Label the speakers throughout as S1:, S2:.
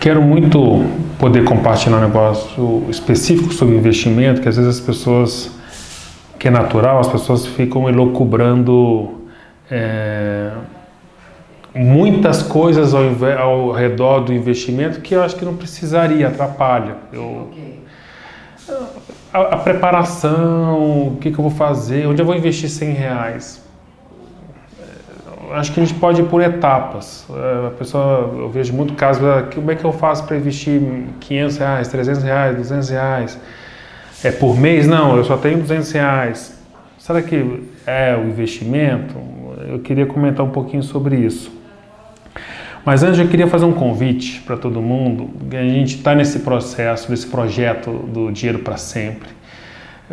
S1: Quero muito poder compartilhar um negócio específico sobre investimento, que às vezes as pessoas, que é natural, as pessoas ficam elocubrando é, muitas coisas ao, ao, redor do investimento que eu acho que não precisaria, atrapalha. Eu, a, a, preparação, o que, que, eu vou fazer, onde eu vou investir 100 reais. Acho que a gente pode ir por etapas. É, a pessoa, eu vejo muito casos, ah, como é que eu faço para investir 500 reais, 300 reais, 200 reais? É por mês? Não, eu só tenho 200 reais. Será que é o investimento? Eu queria comentar um pouquinho sobre isso. Mas antes eu queria fazer um convite para todo mundo. A gente está nesse processo, nesse projeto do Dinheiro para Sempre,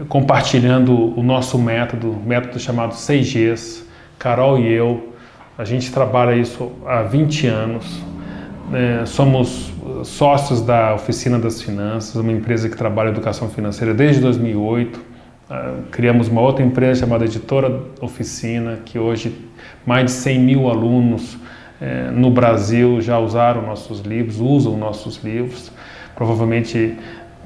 S1: compartilhando o nosso método, método chamado 6Gs. Carol e eu, a gente trabalha isso há 20 anos. É, somos sócios da Oficina das Finanças, uma empresa que trabalha educação financeira desde 2008. Ah, criamos uma outra empresa chamada Editora Oficina, que hoje mais de 100 mil alunos é, no Brasil já usaram nossos livros, usam nossos livros. Provavelmente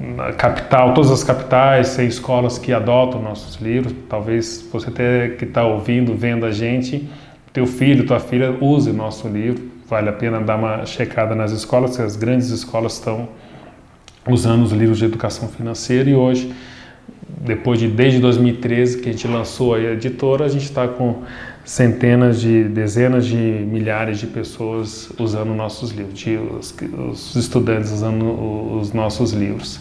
S1: na capital, todas as capitais têm escolas que adotam nossos livros. Talvez você até que está ouvindo, vendo a gente, teu filho, tua filha use o nosso livro. Vale a pena dar uma checada nas escolas, que as grandes escolas estão usando os livros de educação financeira e hoje, depois de desde 2013 que a gente lançou a editora, a gente está com centenas de, dezenas de milhares de pessoas usando nossos livros, de, os, os, estudantes usando os nossos livros.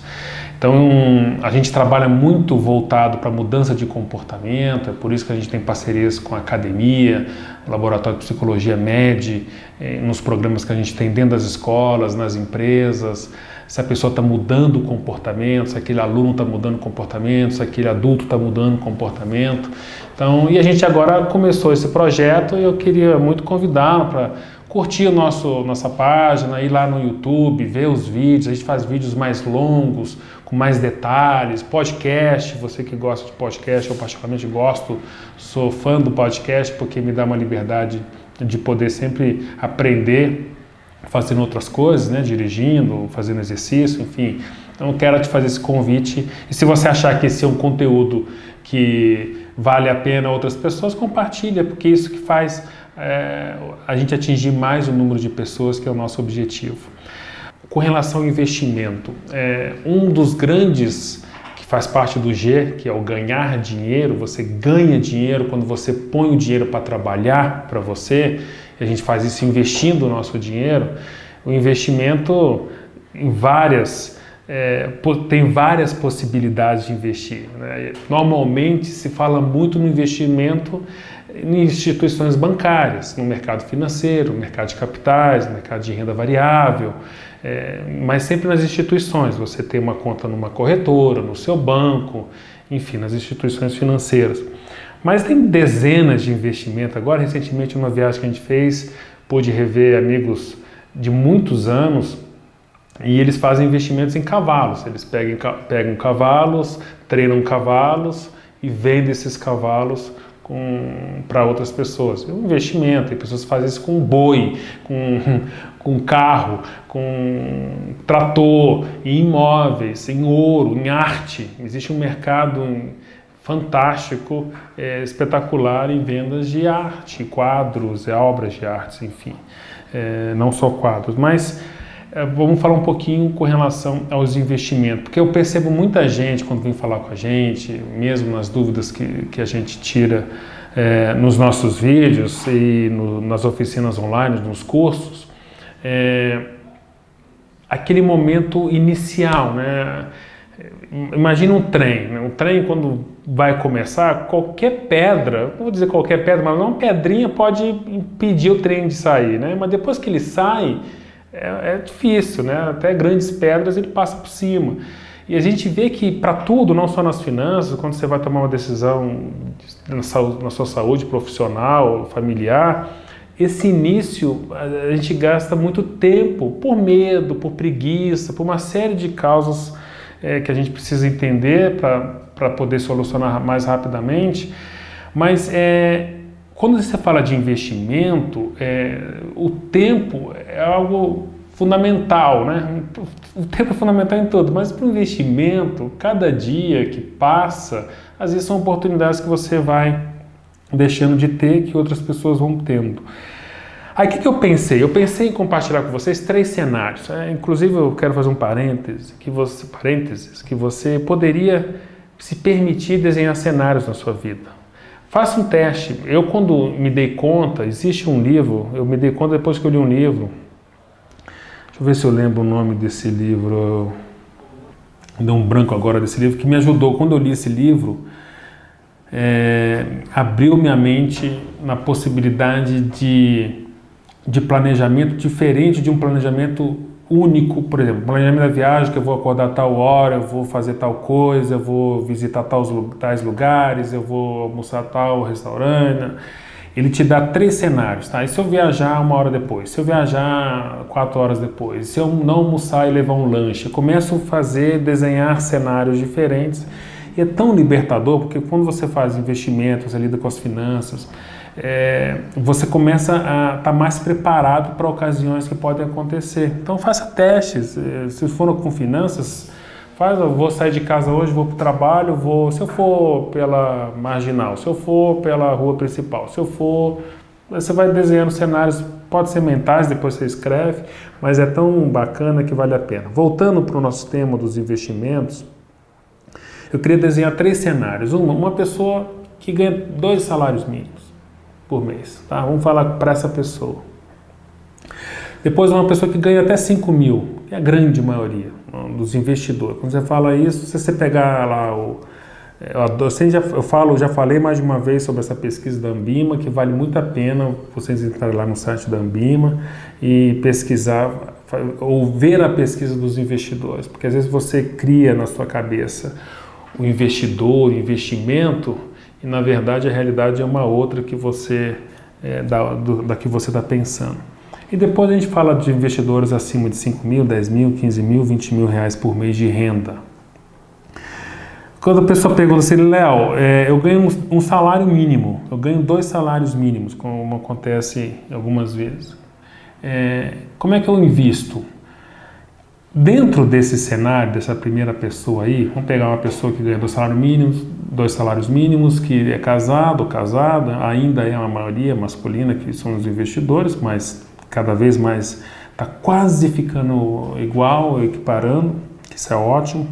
S1: Então, a gente trabalha muito voltado para mudança de comportamento, é por isso que a gente tem parcerias com a academia, Laboratório de Psicologia MED, eh, nos programas que a gente tem dentro das escolas, nas empresas, se a pessoa está mudando o comportamento, se aquele aluno está mudando o comportamento, se aquele adulto está mudando o comportamento. Então, e a gente agora começou esse projeto e eu queria muito convidá-lo para curtir o nosso, nossa página, ir lá no YouTube, ver os vídeos. A gente faz vídeos mais longos, com mais detalhes, podcast. Você que gosta de podcast, eu particularmente gosto, sou fã do podcast porque me dá uma liberdade de poder sempre aprender fazendo outras coisas, né, dirigindo, fazendo exercício, enfim. Então quero te fazer esse convite. E se você achar que esse é um conteúdo que vale a pena outras pessoas, compartilha, porque é isso que faz é, a gente atingir mais o número de pessoas, que é o nosso objetivo. Com relação ao investimento, é, um dos grandes que faz parte do G, que é o ganhar dinheiro, você ganha dinheiro quando você põe o dinheiro para trabalhar para você, a gente faz isso investindo o nosso dinheiro, o investimento em várias é, tem várias possibilidades de investir. Né? Normalmente se fala muito no investimento em instituições bancárias, no mercado financeiro, no mercado de capitais, no mercado de renda variável, é, mas sempre nas instituições. Você tem uma conta numa corretora, no seu banco, enfim, nas instituições financeiras. Mas tem dezenas de investimentos. Agora, recentemente, numa viagem que a gente fez, pude rever amigos de muitos anos e eles fazem investimentos em cavalos. Eles pegam, pegam cavalos, treinam cavalos e vendem esses cavalos para outras pessoas. É um investimento, tem pessoas fazem isso com boi, com, com carro, com trator, em imóveis, em ouro, em arte. Existe um mercado fantástico, é, espetacular em vendas de arte, quadros, é, obras de arte, enfim, é, não só quadros, mas é, vamos falar um pouquinho com relação aos investimentos, porque eu percebo muita gente quando vem falar com a gente, mesmo nas dúvidas que, que a gente tira é, nos nossos vídeos e no, nas oficinas online, nos cursos, é, aquele momento inicial, né? Imagina um trem, né? um trem quando vai começar, qualquer pedra, não vou dizer qualquer pedra, mas uma pedrinha pode impedir o trem de sair, né? Mas depois que ele sai, é, é difícil, né? Até grandes pedras ele passa por cima. E a gente vê que para tudo, não só nas finanças, quando você vai tomar uma decisão na, na sua saúde profissional, familiar, esse início a gente gasta muito tempo por medo, por preguiça, por uma série de causas é, que a gente precisa entender para poder solucionar mais rapidamente. Mas é, quando você fala de investimento, é, o tempo é algo fundamental, né? O tempo é fundamental em tudo, mas para o investimento, cada dia que passa, às vezes são oportunidades que você vai deixando de ter que outras pessoas vão tendo. Aí o que, que, eu pensei? Eu pensei em compartilhar com vocês três cenários. É, inclusive eu quero fazer um parêntese que você, parênteses, que você poderia se permitir desenhar cenários na sua vida. Faça um teste. Eu quando me dei conta, existe um livro, eu me dei conta depois que eu li um livro. Deixa eu ver se eu lembro o nome desse livro. Deu um branco agora desse livro que me ajudou quando eu li esse livro é, abriu minha mente na possibilidade de, de planejamento diferente de um planejamento único, por exemplo, planejamento da viagem, que eu vou acordar tal hora, eu vou fazer tal coisa, eu vou visitar tais, lugares, eu vou almoçar tal restaurante. Ele te dá três cenários, tá? E se eu viajar uma hora depois? Se eu viajar quatro horas depois? Se eu não almoçar e levar um lanche? Eu começo a fazer, desenhar cenários diferentes e é tão libertador porque quando você faz investimentos, lida com as finanças, é, você começa a estar tá mais preparado para ocasiões que podem acontecer. Então faça testes. É, se for com finanças, faz. Eu vou sair de casa hoje, vou para o trabalho, vou. Se eu for pela marginal, se eu for pela rua principal, se eu for, você vai desenhando cenários. Pode ser mentais, depois você escreve, mas é tão bacana que vale a pena. Voltando para o nosso tema dos investimentos, eu queria desenhar três cenários. Uma, uma pessoa que ganha dois salários mínimos por mês. Tá? Vamos falar para essa pessoa. Depois, uma pessoa que ganha até 5 mil, que é a grande maioria dos investidores. Quando você fala isso, se você pegar lá o. É, eu, já, eu falo, já falei mais de uma vez sobre essa pesquisa da Ambima, que vale muito a pena vocês entrarem lá no site da Ambima e pesquisar, ou ver a pesquisa dos investidores, porque às vezes você cria na sua cabeça o investidor, o investimento, e na verdade a realidade é uma outra que você é, da, do, da que você está pensando. E depois a gente fala de investidores acima de 5 mil, 10 mil, 15 mil, 20 mil reais por mês de renda. Quando a pessoa pergunta assim, Léo, é, eu ganho um, um, salário mínimo, eu ganho dois salários mínimos, como acontece algumas vezes. É, como é que eu invisto? Dentro desse cenário, dessa primeira pessoa aí, vamos pegar uma pessoa que ganha dois salários mínimos, dois salários mínimos, que é casado casada, ainda é uma maioria masculina que são os investidores, mas cada vez mais está quase ficando igual, equiparando, isso é ótimo.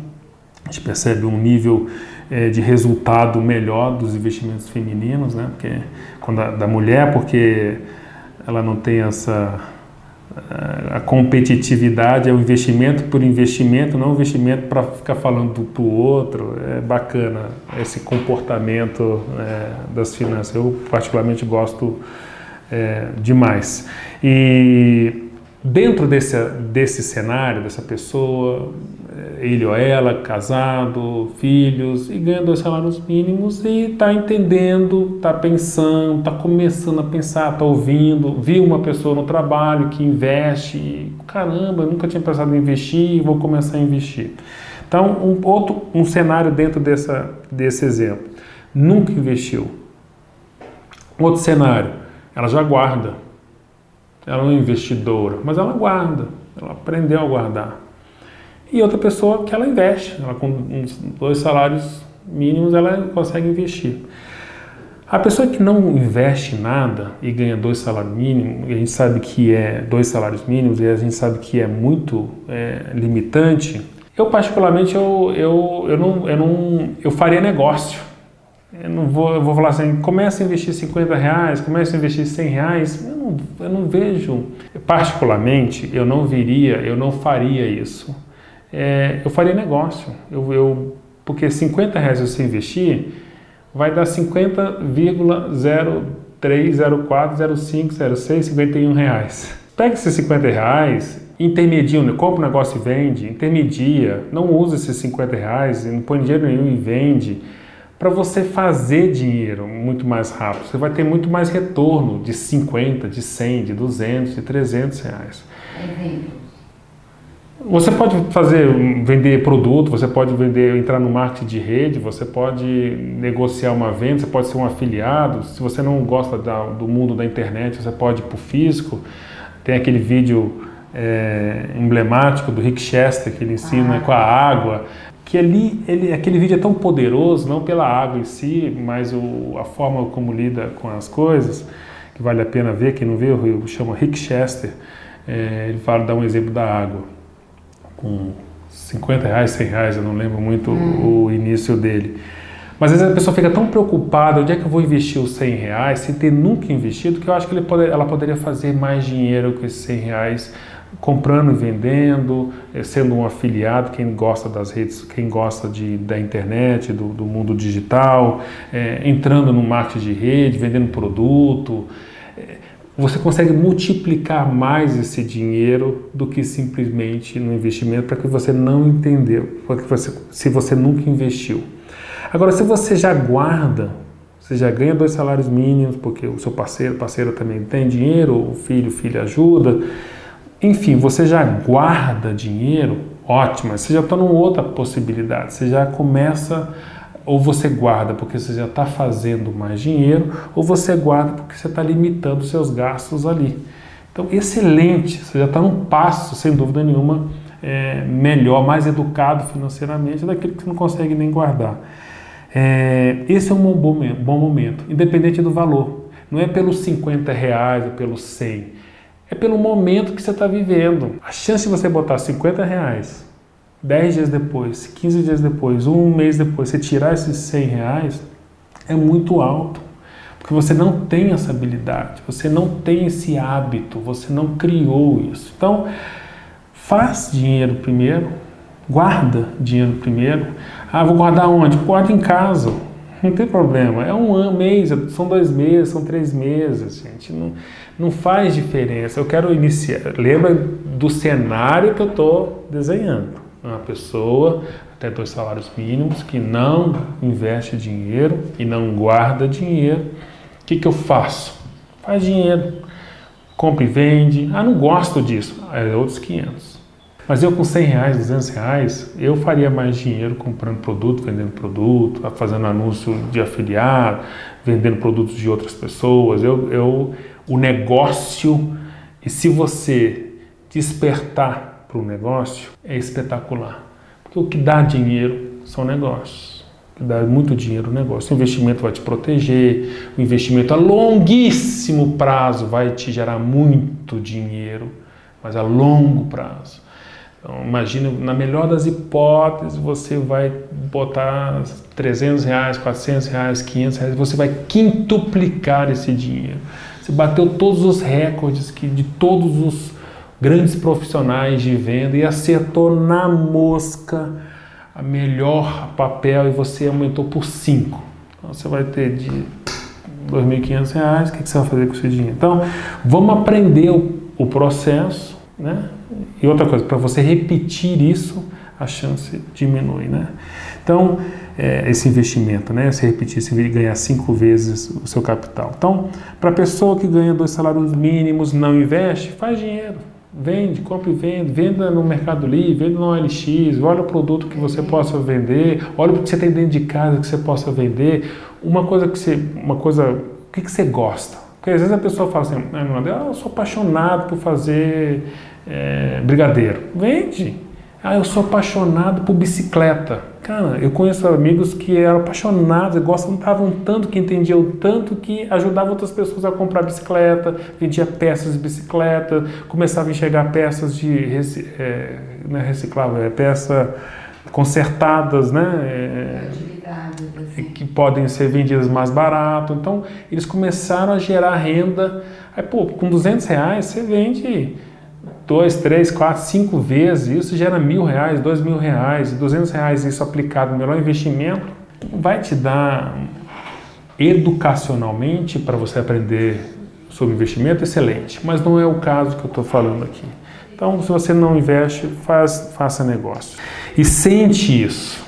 S1: A gente percebe um nível é, de resultado melhor dos investimentos femininos, né? Porque quando a, da mulher, porque ela não tem essa a competitividade é o investimento por investimento, não investimento para ficar falando para o outro. É bacana esse comportamento é, das finanças. Eu particularmente gosto é, demais. E dentro desse, desse cenário, dessa pessoa, ele ou ela, casado, filhos, e ganha dois salários mínimos e está entendendo, está pensando, está começando a pensar, está ouvindo, viu uma pessoa no trabalho que investe, caramba, nunca tinha pensado em investir, vou começar a investir. Então, um outro um cenário dentro dessa, desse exemplo. Nunca investiu. Outro cenário, ela já guarda. Ela é investidora, mas ela guarda. Ela aprendeu a guardar e outra pessoa que ela investe, ela com dois salários mínimos ela consegue investir. A pessoa que não investe nada e ganha dois salários mínimos, a gente sabe que é dois salários mínimos e a gente sabe que é muito é, limitante, eu particularmente eu, eu, eu, não, eu, não, eu faria negócio. Eu não vou, eu vou falar assim, comece a investir 50 reais, comece a investir 100 reais. Eu não, eu não vejo, particularmente, eu não viria, eu não faria isso é, eu faria negócio. Eu, eu, porque 50 reais você investir vai dar 50,0304050651 reais. Pega esses 50 reais, intermedia, compra um negócio e vende, intermedia, não usa esses 50 reais, não põe dinheiro nenhum e vende, para você fazer dinheiro muito mais rápido. Você vai ter muito mais retorno de 50, de 100, de 200, de 300 reais. Você pode fazer, vender produto, você pode vender, entrar no marketing de rede, você pode negociar uma venda, você pode ser um afiliado. Se você não gosta da, do mundo da internet, você pode ir para o físico. Tem aquele vídeo é, emblemático do Rick Chester que ele ensina ah. com a água, que ali ele, aquele vídeo é tão poderoso, não pela água em si, mas o, a forma como lida com as coisas, que vale a pena ver, quem não viu, eu chamo Rick Chester, é, ele fala, dá um exemplo da água, com 50 reais, 100 reais, eu não lembro muito hum. o início dele. Mas às vezes a pessoa fica tão preocupada, onde é que eu vou investir os 100 reais, sem ter nunca investido, que eu acho que pode, ela poderia fazer mais dinheiro com esses 100 reais, comprando e vendendo, eh, sendo um afiliado, quem gosta das redes, quem gosta de, da internet, do, do mundo digital, é, entrando no marketing de rede, vendendo produto. É, você consegue multiplicar mais esse dinheiro do que simplesmente no investimento para que você não entendeu, porque você, se você nunca investiu. Agora, se você já guarda, você já ganha dois salários mínimos, porque o seu parceiro, parceira também tem dinheiro, o filho, filha ajuda, enfim, você já guarda dinheiro, ótimo, você já está numa outra possibilidade, você já começa, ou você guarda porque você já está fazendo mais dinheiro, ou você guarda porque você está limitando seus gastos ali. Então, excelente, você já está num passo, sem dúvida nenhuma, é, melhor, mais educado financeiramente daquele que você não consegue nem guardar. É, esse é um bom, bom momento, independente do valor. Não é pelos 50 reais ou pelos 100. É pelo momento que você está vivendo. A chance de você botar 50 reais 10 dias depois, 15 dias depois, um mês depois, você tirar esses 100 reais é muito alto. Porque você não tem essa habilidade, você não tem esse hábito, você não criou isso. Então, faz dinheiro primeiro, guarda dinheiro primeiro. Ah, vou guardar onde? Guarda em casa. Não tem problema. É um mês, são dois meses, são três meses, gente. Não, não faz diferença. Eu quero iniciar. Lembra do cenário que eu estou desenhando. Uma pessoa, até dois salários mínimos, que não investe dinheiro e não guarda dinheiro. O que, que eu faço? Faz dinheiro. Compra e vende. Ah, não gosto disso. É outros 500. Mas eu com 100 reais, 200 reais, eu faria mais dinheiro comprando produto, vendendo produto, fazendo anúncio de afiliado, vendendo produtos de outras pessoas. Eu, eu, o negócio, e se você despertar para o negócio, é espetacular. Porque o que dá dinheiro são negócios. O que dá muito dinheiro o negócio. O investimento vai te proteger, o investimento a longuíssimo prazo vai te gerar muito dinheiro, mas a longo prazo. Então, imagina, na melhor das hipóteses, você vai botar 300 reais, 400 reais, 500 reais, você vai quintuplicar esse dinheiro. Você bateu todos os recordes que, de todos os grandes profissionais de venda e acertou na mosca a melhor papel e você aumentou por 5. Então, você vai ter de 2.500 reais, o que você vai fazer com esse dinheiro? Então, vamos aprender o, o processo, né? E outra coisa, para você repetir isso, a chance diminui, né? Então, é, esse investimento, né? Se repetir, se ganhar cinco vezes o seu capital. Então, para a pessoa que ganha dois salários mínimos, não investe, faz dinheiro. Vende, compra e vende, venda no Mercado Livre, venda no OLX, olha o produto que você possa vender, olha o que você tem dentro de casa que você possa vender. Uma coisa que você, uma coisa, o que, que você gosta? Porque às vezes a pessoa fala assim, ah, eu sou apaixonado por fazer é, brigadeiro. Vende. Ah, eu sou apaixonado por bicicleta. Cara, eu conheço amigos que eram apaixonados, gostavam tanto, que entendiam tanto, que ajudavam outras pessoas a comprar bicicleta, vendia peças de bicicleta, começava a enxergar peças de é, não é reciclável, é peça consertadas, né? É, assim. que podem ser vendidas mais barato. Então, eles começaram a gerar renda. Aí, pô, com 200 reais você vende dois, três, quatro, cinco vezes, isso gera mil reais, dois mil reais, duzentos reais, isso aplicado no melhor investimento, vai te dar educacionalmente para você aprender sobre investimento excelente, mas não é o caso que eu estou falando aqui. Então, se você não investe, faz, faça negócio. E sente isso,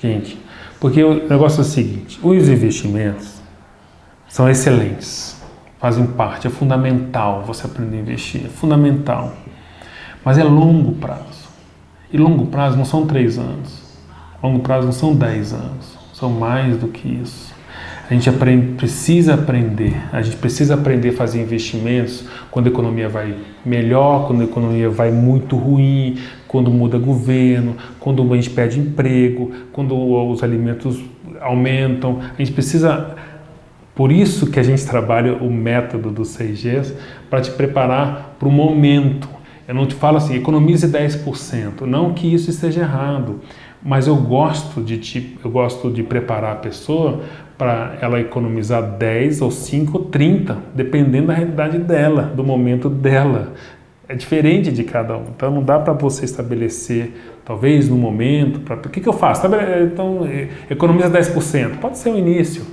S1: gente, porque o negócio é o seguinte: os investimentos são excelentes, fazem parte, é fundamental você aprender a investir, é fundamental. Mas é longo prazo. E longo prazo não são três anos. Longo prazo não são dez anos. São mais do que isso. A gente aprende, precisa aprender, a gente precisa aprender a fazer investimentos quando a economia vai melhor, quando a economia vai muito ruim, quando muda governo, quando a gente perde emprego, quando os alimentos aumentam. A gente precisa por isso que a gente trabalha o método dos 6Gs para te preparar para o momento. Eu não te falo assim, economize 10%, não que isso esteja errado, mas eu gosto de te, eu gosto de preparar a pessoa para ela economizar 10 ou 5 ou 30, dependendo da realidade dela, do momento dela. É diferente de cada um. Então não dá para você estabelecer, talvez no momento, para o que, que eu faço? Então, economiza 10%. Pode ser o início,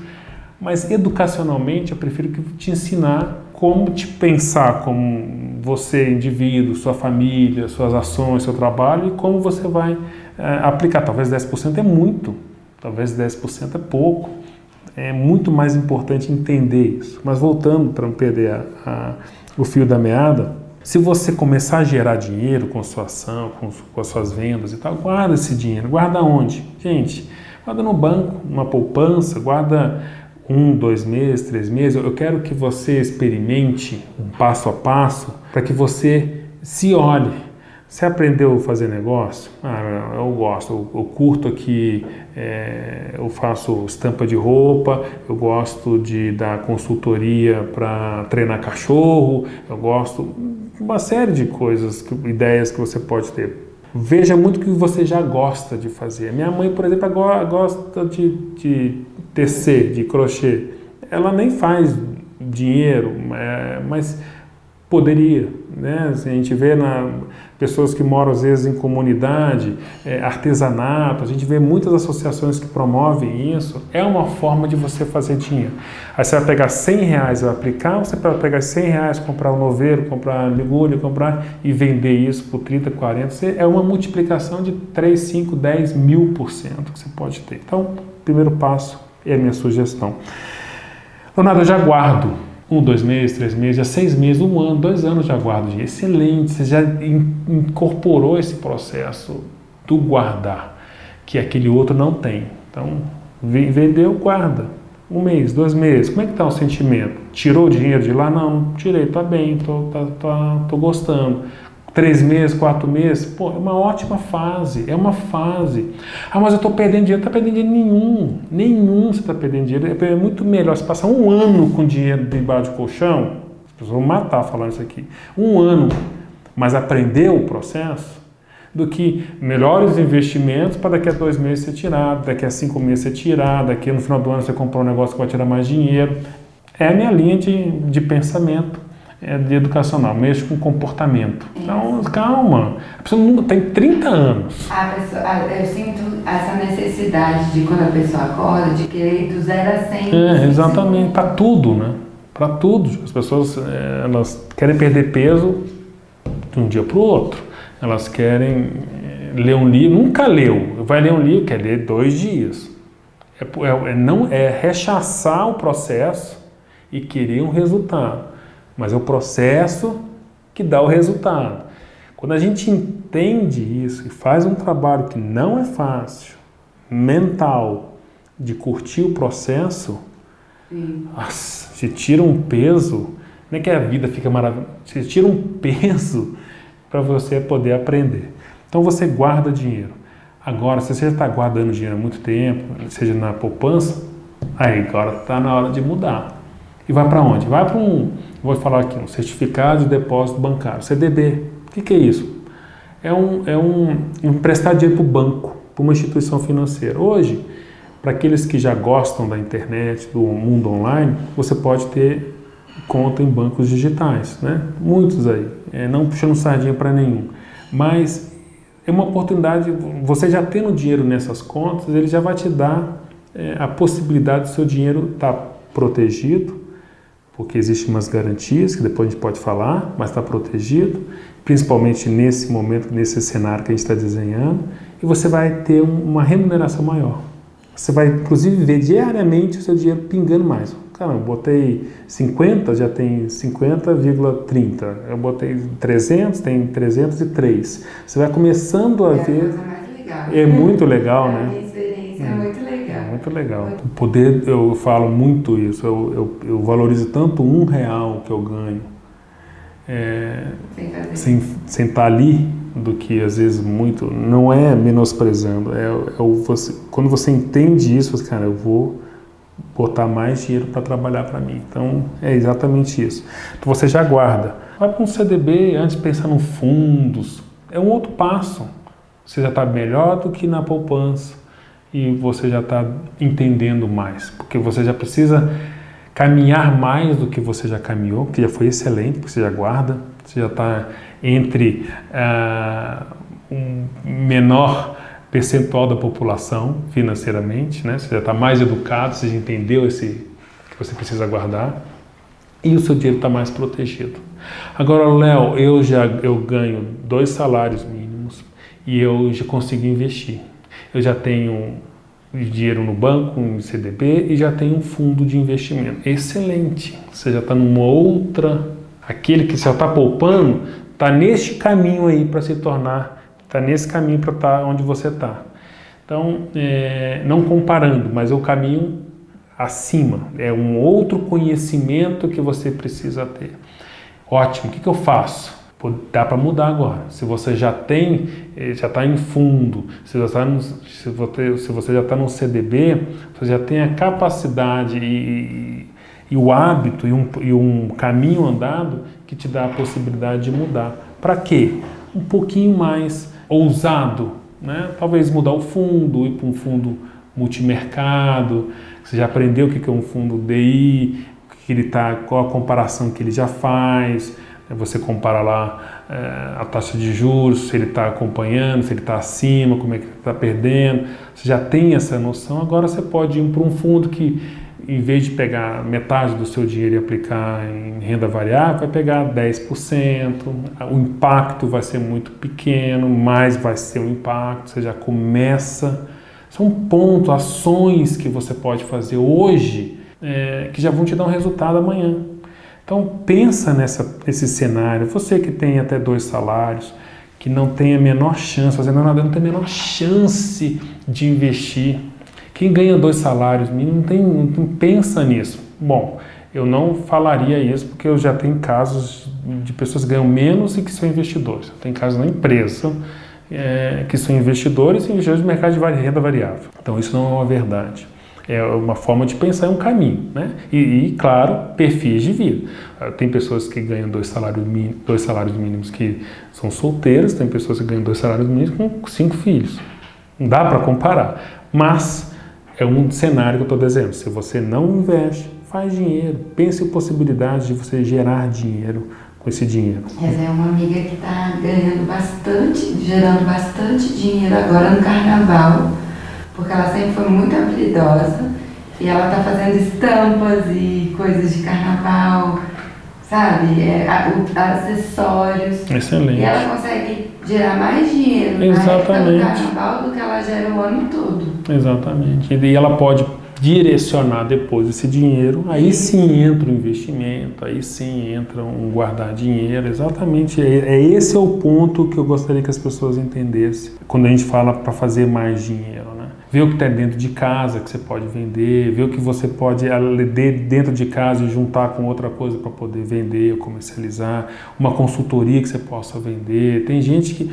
S1: mas educacionalmente eu prefiro que te ensinar como te pensar como você, indivíduo, sua família, suas ações, seu trabalho e como você vai é, aplicar. Talvez 10% é muito, talvez 10% é pouco. É muito mais importante entender isso. Mas voltando para não perder a, a, o fio da meada, se você começar a gerar dinheiro com sua ação, com, com as suas vendas e tal, guarda esse dinheiro. Guarda onde? Gente, guarda no banco, numa poupança, guarda um, dois meses, três meses. Eu quero que você experimente um passo a passo para que você se olhe você aprendeu a fazer negócio? Ah, eu gosto, eu, curto aqui, é, eu faço estampa de roupa, eu gosto de dar consultoria para treinar cachorro, eu gosto uma série de coisas, ideias que você pode ter. Veja muito o que você já gosta de fazer. Minha mãe, por exemplo, agora gosta de, de tecer, de crochê. Ela nem faz dinheiro, é, mas poderia. Né? A gente vê na, pessoas que moram às vezes em comunidade, é, artesanato, a gente vê muitas associações que promovem isso, é uma forma de você fazer dinheiro. Aí você vai pegar 100 reais e aplicar, ou você vai pegar 100 reais, comprar um noveiro, comprar ligulho, comprar e vender isso por 30, 40, você, é uma multiplicação de 3, 5, 10 mil por cento que você pode ter. Então, primeiro passo é a minha sugestão. Leonardo, eu já guardo um, dois meses, três meses, já seis meses, um ano, dois anos de aguardo. Excelente, você já incorporou esse processo do guardar, que aquele outro não tem. Então, vendeu, guarda. Um mês, dois meses, como é que está o sentimento? Tirou o dinheiro de lá? Não, tirei, tá bem, tô, tá, tá, tô gostando três meses, quatro meses, pô, é uma ótima fase, é uma fase. Ah, mas eu estou perdendo dinheiro, não está perdendo dinheiro nenhum, nenhum você está perdendo dinheiro. É muito melhor você passar um ano com dinheiro debaixo do colchão, as pessoas vão matar falando isso aqui, um ano, mas aprender o processo, do que melhores investimentos para daqui a dois meses ser tirado, daqui a cinco meses ser tirado, daqui no final do ano você comprar um negócio que vai tirar mais dinheiro. É a minha linha de, de pensamento é de educacional, mexe com comportamento. Então, calma. A pessoa não, tem 30 anos.
S2: A pessoa, eu sinto essa necessidade de quando a pessoa acorda, de querer do zero a 100.
S1: É, exatamente. Para tudo, né? Para tudo. As pessoas é, elas querem perder peso de um dia para o outro. Elas querem é, ler um livro, nunca leu. Vai ler um livro, quer ler dois dias. É, é, é não, é rechaçar o processo e querer um resultado mas é o processo que dá o resultado. Quando a gente entende isso e faz um trabalho que não é fácil, mental, de curtir o processo, nossa, se tira um peso, não é que a vida fica maravilhosa, você tira um peso para você poder aprender. Então você guarda dinheiro. Agora, se você já está guardando dinheiro há muito tempo, seja na poupança, aí agora está na hora de mudar. E vai para onde? Vai para um, vou falar aqui, um certificado de depósito bancário, CDB. O que, que é isso? É um, é um emprestar dinheiro para o banco, para uma instituição financeira. Hoje, para aqueles que já gostam da internet, do mundo online, você pode ter conta em bancos digitais, né? Muitos aí, é, não puxando sardinha para nenhum. Mas é uma oportunidade, você já tendo dinheiro nessas contas, ele já vai te dar é, a possibilidade do seu dinheiro estar tá protegido, porque existem umas garantias que depois a gente pode falar, mas está protegido, principalmente nesse momento, nesse cenário que a gente está desenhando, e você vai ter uma remuneração maior. Você vai, inclusive, ver diariamente o seu dinheiro pingando mais. Cara, eu botei 50, já tem 50,30. Eu botei 300, tem 303. Você vai começando a
S2: é
S1: ver.
S2: A.
S1: É muito legal,
S2: é
S1: né?
S2: A minha experiência é, é muito.
S1: Muito legal. O poder, eu falo muito isso, eu, eu, eu valorizo tanto um real que eu ganho é, sem, sem estar tá ali do que às vezes muito, não é menosprezando, é, é o você, quando você entende isso, você, cara, eu vou botar mais dinheiro para trabalhar para mim. Então é exatamente isso. Então você já guarda. Vai para um CDB antes de pensar no fundos. É um outro passo. Você já está melhor do que na poupança e você já está entendendo mais, porque você já precisa caminhar mais do que você já caminhou, que já foi excelente, porque você já guarda, você já está entre uh, um menor percentual da população financeiramente, né? Você já está mais educado, você já entendeu esse que você precisa guardar e o seu dinheiro está mais protegido. Agora, Léo, eu já eu ganho dois salários mínimos e eu já consigo investir. Eu já tenho dinheiro no banco, um CDB e já tenho um fundo de investimento. Excelente. Você já está numa outra. Aquele que já está poupando está neste caminho aí para se tornar está nesse caminho para estar tá onde você está. Então, é, não comparando, mas é o caminho acima, é um outro conhecimento que você precisa ter. Ótimo, o que, que eu faço? Dá para mudar agora. Se você já tem, eh, já está em fundo, se, já tá no, se, você, você já está no CDB, você já tem a capacidade e, e, o hábito e um, e um caminho andado que te dá a possibilidade de mudar. Para quê? Um pouquinho mais ousado, né? talvez mudar o fundo, ir para um fundo multimercado, você já aprendeu o que é um fundo DI, que ele tá, qual a comparação que ele já faz? Você compara lá é, a taxa de juros, se ele está acompanhando, se ele está acima, como é que está perdendo, você já tem essa noção, agora você pode ir para um fundo que em vez de pegar metade do seu dinheiro e aplicar em renda variável, vai pegar 10%, o impacto vai ser muito pequeno, mas vai ser um impacto, você já começa. São pontos, ações que você pode fazer hoje é, que já vão te dar um resultado amanhã. Então pensa nessa, nesse cenário, você que tem até dois salários, que não tem a menor chance, fazendo nada, não tem a menor chance de investir quem ganha dois salários não, tem, não pensa nisso. Bom, eu não falaria isso porque eu já tenho casos de pessoas que ganham menos e que são investidores. Tem casos na empresa é, que são investidores e investidores do mercado de renda variável. Então isso não é uma verdade. É uma forma de pensar, é um caminho. Né? E, e claro, perfis de vida. Tem pessoas que ganham dois salários, dois salários mínimos que são solteiras, tem pessoas que ganham dois salários mínimos com cinco filhos. Não dá para comparar. Mas é um cenário que eu estou desenhando. Se você não investe, faz dinheiro. Pense em possibilidades de você gerar dinheiro com esse dinheiro.
S2: Essa é uma amiga que está ganhando bastante, gerando bastante dinheiro agora no carnaval, porque ela sempre foi muito habilidosa e ela está fazendo estampas e coisas de carnaval, sabe? É, acessórios.
S1: Excelente.
S2: E ela consegue gerar mais dinheiro Exatamente. na carnaval do que ela gera o ano todo.
S1: Exatamente. E ela pode direcionar depois esse dinheiro, aí sim entra o investimento, aí sim entra um guardar dinheiro, exatamente, é, é esse é o ponto que eu gostaria que as pessoas entendessem quando a gente fala para fazer mais dinheiro? Ver o que está dentro de casa que você pode vender, ver o que você pode dentro de casa e juntar com outra coisa para poder vender comercializar, uma consultoria que você possa vender. Tem gente que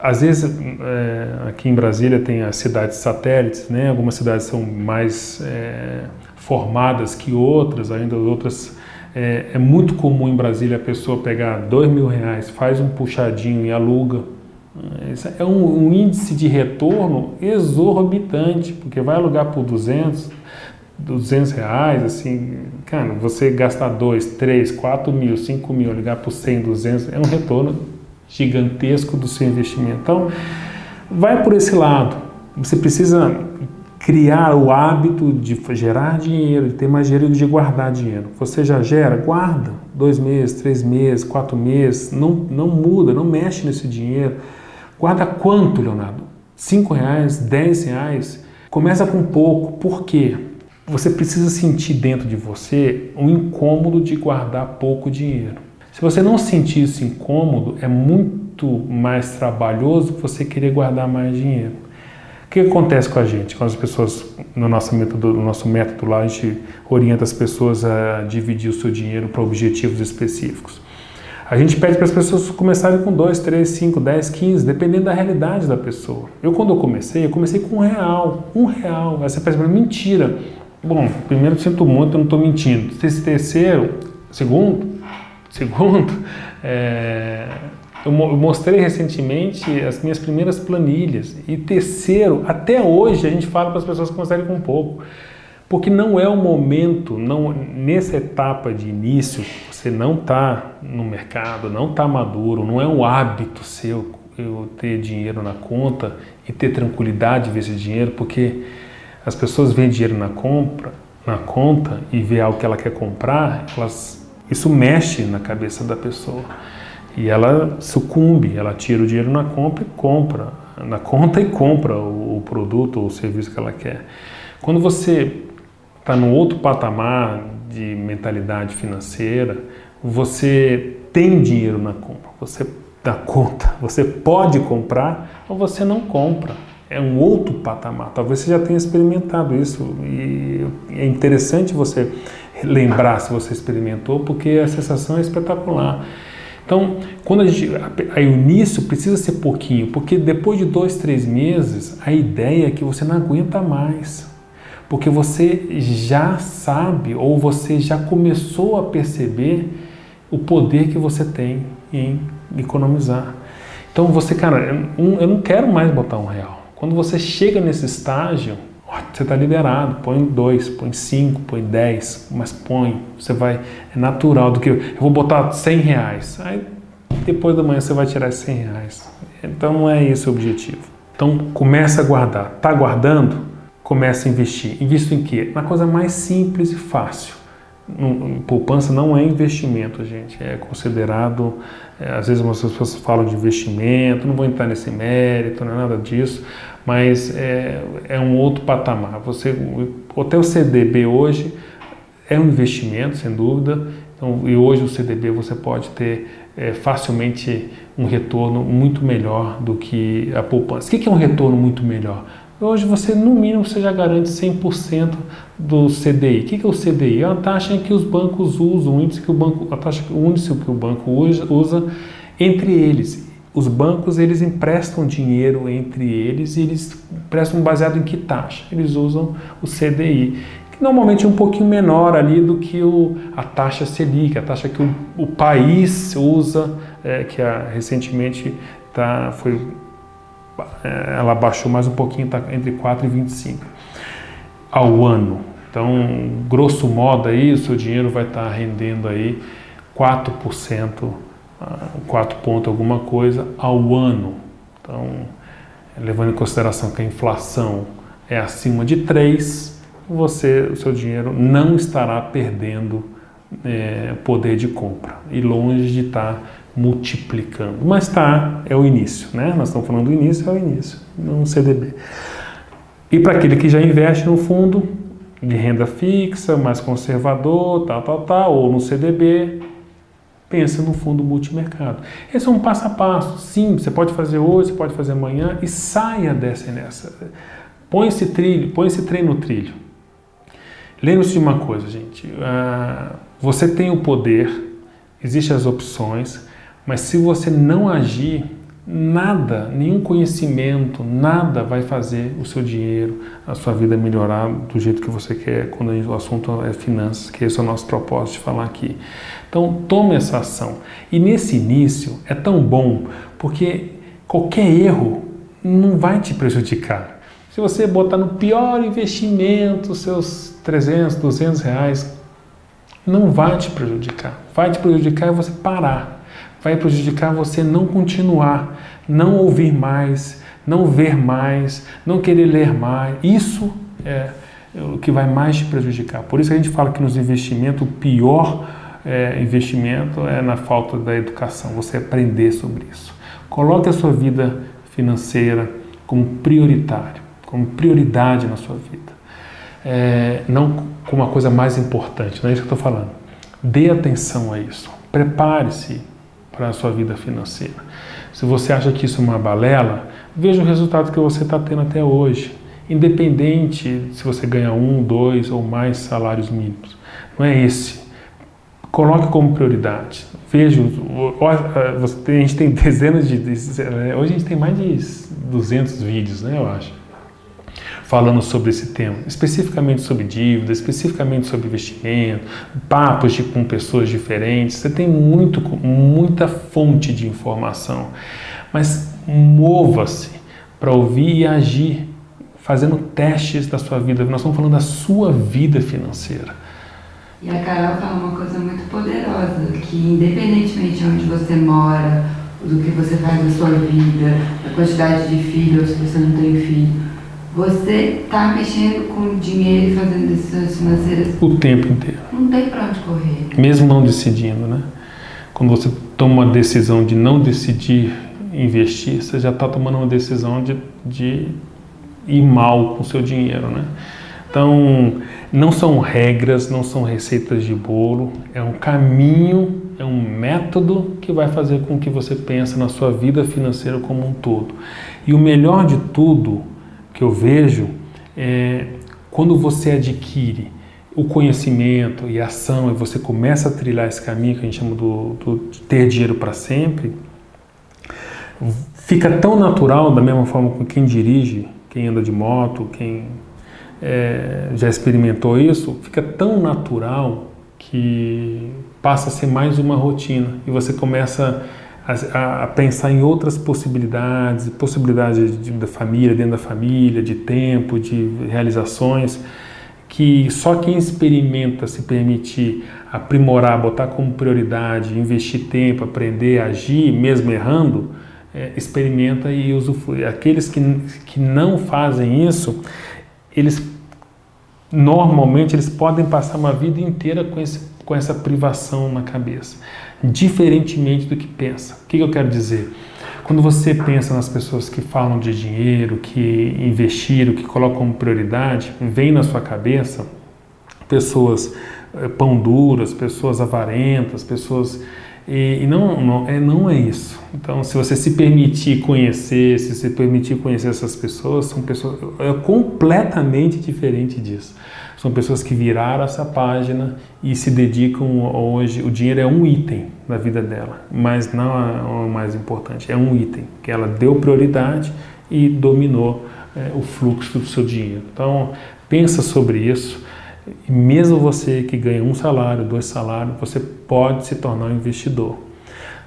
S1: às vezes, é, aqui em Brasília tem as cidades satélites, né? Algumas cidades são mais é, formadas que outras, ainda outras. É, é, muito comum em Brasília a pessoa pegar dois mil reais, faz um puxadinho e aluga. Esse é um, um índice de retorno exorbitante, porque vai alugar por 200, 200 reais, assim, cara, você gastar 2, 3, 4 mil, 5 mil, ligar por 100, 200, é um retorno gigantesco do seu investimento. Então, vai por esse lado. Você precisa criar o hábito de gerar dinheiro, de ter mais dinheiro de guardar dinheiro. Você já gera? Guarda. Dois meses, três meses, quatro meses. Não, não muda, não mexe nesse dinheiro. Guarda quanto, Leonardo? Cinco reais? Dez reais? Começa com pouco. Por quê? Você precisa sentir dentro de você um incômodo de guardar pouco dinheiro. Se você não sentir isso incômodo, é muito mais trabalhoso você querer guardar mais dinheiro. O que acontece com a gente? Quando as pessoas, no nosso método, no nosso método lá, a gente orienta as pessoas a dividir o seu dinheiro para objetivos específicos. A gente pede para as pessoas começarem com 2, 3, 5, 10, 15, dependendo da realidade da pessoa. Eu, quando eu comecei, eu comecei com um real. Um real. Aí você pensa, mentira. Bom, primeiro, sinto muito, eu não estou mentindo. Terceiro, segundo, segundo, é, eu mostrei recentemente as minhas primeiras planilhas. E terceiro, até hoje a gente fala para as pessoas começarem com pouco. Porque não é o momento, não, nessa etapa de início, você não está no mercado, não está maduro, não é um hábito seu eu ter dinheiro na conta e ter tranquilidade de ver esse dinheiro, porque as pessoas veem dinheiro na compra, na conta e vê algo que ela quer comprar, elas, isso mexe na cabeça da pessoa. E ela sucumbe, ela tira o dinheiro na compra e compra, na conta e compra o, o produto ou o serviço que ela quer. Quando você está num outro patamar de mentalidade financeira, você tem dinheiro na compra, você dá conta, você pode comprar ou você não compra. É um outro patamar. Talvez você já tenha experimentado isso e é interessante você lembrar se você experimentou, porque a sensação é espetacular. Então, quando a gente, aí o início precisa ser pouquinho, porque depois de dois, três meses, a ideia é que você não aguenta mais porque você já sabe ou você já começou a perceber o poder que você tem em economizar. Então você, cara, eu não quero mais botar um real. Quando você chega nesse estágio, você está liberado, põe dois, põe cinco, põe dez, mas põe, você vai, é natural do que eu vou botar cem reais, aí depois da manhã você vai tirar cem reais. Então não é esse o objetivo. Então começa a guardar, está guardando? começa a investir. Invisto em quê? Na coisa mais simples e fácil. Poupança não é investimento, gente. É considerado. É, às vezes as pessoas falam de investimento, não vou entrar nesse mérito, não é nada disso, mas é, é um outro patamar. Você, até o CDB hoje é um investimento, sem dúvida. Então, e hoje o CDB você pode ter é, facilmente um retorno muito melhor do que a poupança. O que é um retorno muito melhor? Hoje você, no mínimo, você já garante 100% do CDI. O que é o CDI? É uma taxa que os bancos usam, o índice que o banco, a taxa, o índice que o banco usa entre eles. Os bancos eles emprestam dinheiro entre eles e eles emprestam baseado em que taxa? Eles usam o CDI, que normalmente é um pouquinho menor ali do que o, a taxa Selic, a taxa que o, o país usa, é, que a, recentemente tá, foi é, ela baixou mais um pouquinho, está entre 4 e 25 ao ano. Então, grosso modo aí, o seu dinheiro vai estar tá rendendo aí 4%, 4 ah, ponto alguma coisa ao ano. Então, levando em consideração que a inflação é acima de 3, você, o seu dinheiro não estará perdendo é, poder de compra e longe de estar tá multiplicando. Mas tá, é o início, né? Nós estamos falando do início, é o início, não CDB. E para aquele que já investe no fundo de renda fixa, mais conservador, tal, tal, tal, ou no CDB, pensa no fundo multimercado. Esse é um passo a passo, sim, você pode fazer hoje, você pode fazer amanhã e saia dessa nessa. Põe esse trilho, põe esse trem no trilho. Lembre-se de uma coisa, gente. Uh, você tem o poder, existem as opções, mas se você não agir, nada, nenhum conhecimento, nada vai fazer o seu dinheiro, a sua vida melhorar do jeito que você quer quando o assunto é finanças, que esse é o nosso propósito de falar aqui. Então, tome essa ação. E nesse início é tão bom, porque qualquer erro não vai te prejudicar. Se você botar no pior investimento seus 300, 200 reais, não vai te prejudicar. Vai te prejudicar é você parar vai prejudicar você não continuar, não ouvir mais, não ver mais, não querer ler mais. Isso é o que vai mais te prejudicar. Por isso que a gente fala que nos investimentos, o pior é, investimento é na falta da educação, você aprender sobre isso. Coloque a sua vida financeira como prioritário, como prioridade na sua vida. É, não como a coisa mais importante, não é isso que eu estou falando. Dê atenção a isso. Prepare-se para a sua vida financeira. Se você acha que isso é uma balela, veja o resultado que você está tendo até hoje, independente se você ganha um, dois ou mais salários mínimos. Não é esse. Coloque como prioridade. Veja, a gente tem dezenas de. Né, hoje a gente tem mais de 200 vídeos, né, eu acho falando sobre esse tema, especificamente sobre dívida, especificamente sobre investimento, papos de, com pessoas diferentes. Você tem muito, muita fonte de informação, mas mova-se para ouvir e agir, fazendo testes da sua vida. Nós estamos falando da sua vida financeira.
S2: E a Carol fala uma coisa muito poderosa, que independentemente de onde você mora, do que você faz na sua vida, da quantidade de filhos, se você não tem filho, você está mexendo com dinheiro e fazendo decisões financeiras
S1: o tempo inteiro.
S2: Não tem para onde correr.
S1: Mesmo não decidindo, né? Quando você toma uma decisão de não decidir investir, você já está tomando uma decisão de, de ir mal com o seu dinheiro, né? Então, não são regras, não são receitas de bolo, é um caminho, é um método que vai fazer com que você pense na sua vida financeira como um todo. E o melhor de tudo que eu vejo é quando você adquire o conhecimento e a ação e você começa a trilhar esse caminho que a gente chama do, do ter dinheiro para sempre, fica tão natural da mesma forma com quem dirige, quem anda de moto, quem é, já experimentou isso, fica tão natural que passa a ser mais uma rotina e você começa a a, a pensar em outras possibilidades, possibilidades de, da família, dentro da família, de tempo, de realizações, que só quem experimenta se permitir aprimorar, botar como prioridade, investir tempo, aprender, agir, mesmo errando, é, experimenta e usufrui. Aqueles que, que não fazem isso, eles normalmente eles podem passar uma vida inteira com, esse, com essa privação na cabeça diferentemente do que pensa. O que eu quero dizer? Quando você pensa nas pessoas que falam de dinheiro, que investiram, que colocam como prioridade, vem na sua cabeça pessoas eh, pão duras, pessoas avarentas, pessoas e, não, não, é, não é isso. Então, se você se permitir conhecer, se você permitir conhecer essas pessoas, são pessoas é completamente diferente disso. São pessoas que viraram essa página e se dedicam hoje. O dinheiro é um item na vida dela, mas não é o mais importante. É um item que ela deu prioridade e dominou é, o fluxo do seu dinheiro. Então, pensa sobre isso. E mesmo você que ganha um salário, dois salários, você pode se tornar um investidor.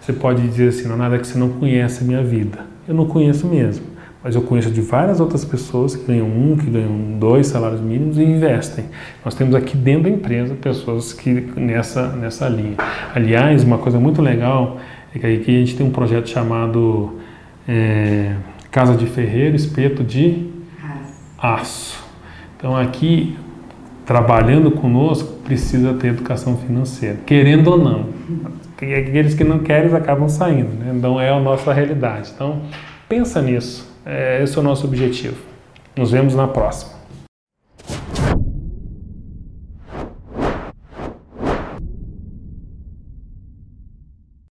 S1: Você pode dizer assim, não é nada que você não conhece a minha vida. Eu não conheço mesmo. Mas eu conheço de várias outras pessoas que ganham um, que ganham dois salários mínimos e investem. Nós temos aqui dentro da empresa pessoas que nessa, nessa linha. Aliás, uma coisa muito legal é que aqui a gente tem um projeto chamado é, Casa de Ferreiro, Espeto de Aço. Então aqui, trabalhando conosco, precisa ter educação financeira, querendo ou não. Aqueles que não querem acabam saindo, né? então é a nossa realidade. Então pensa nisso. É, esse é o nosso objetivo. Nos vemos na próxima.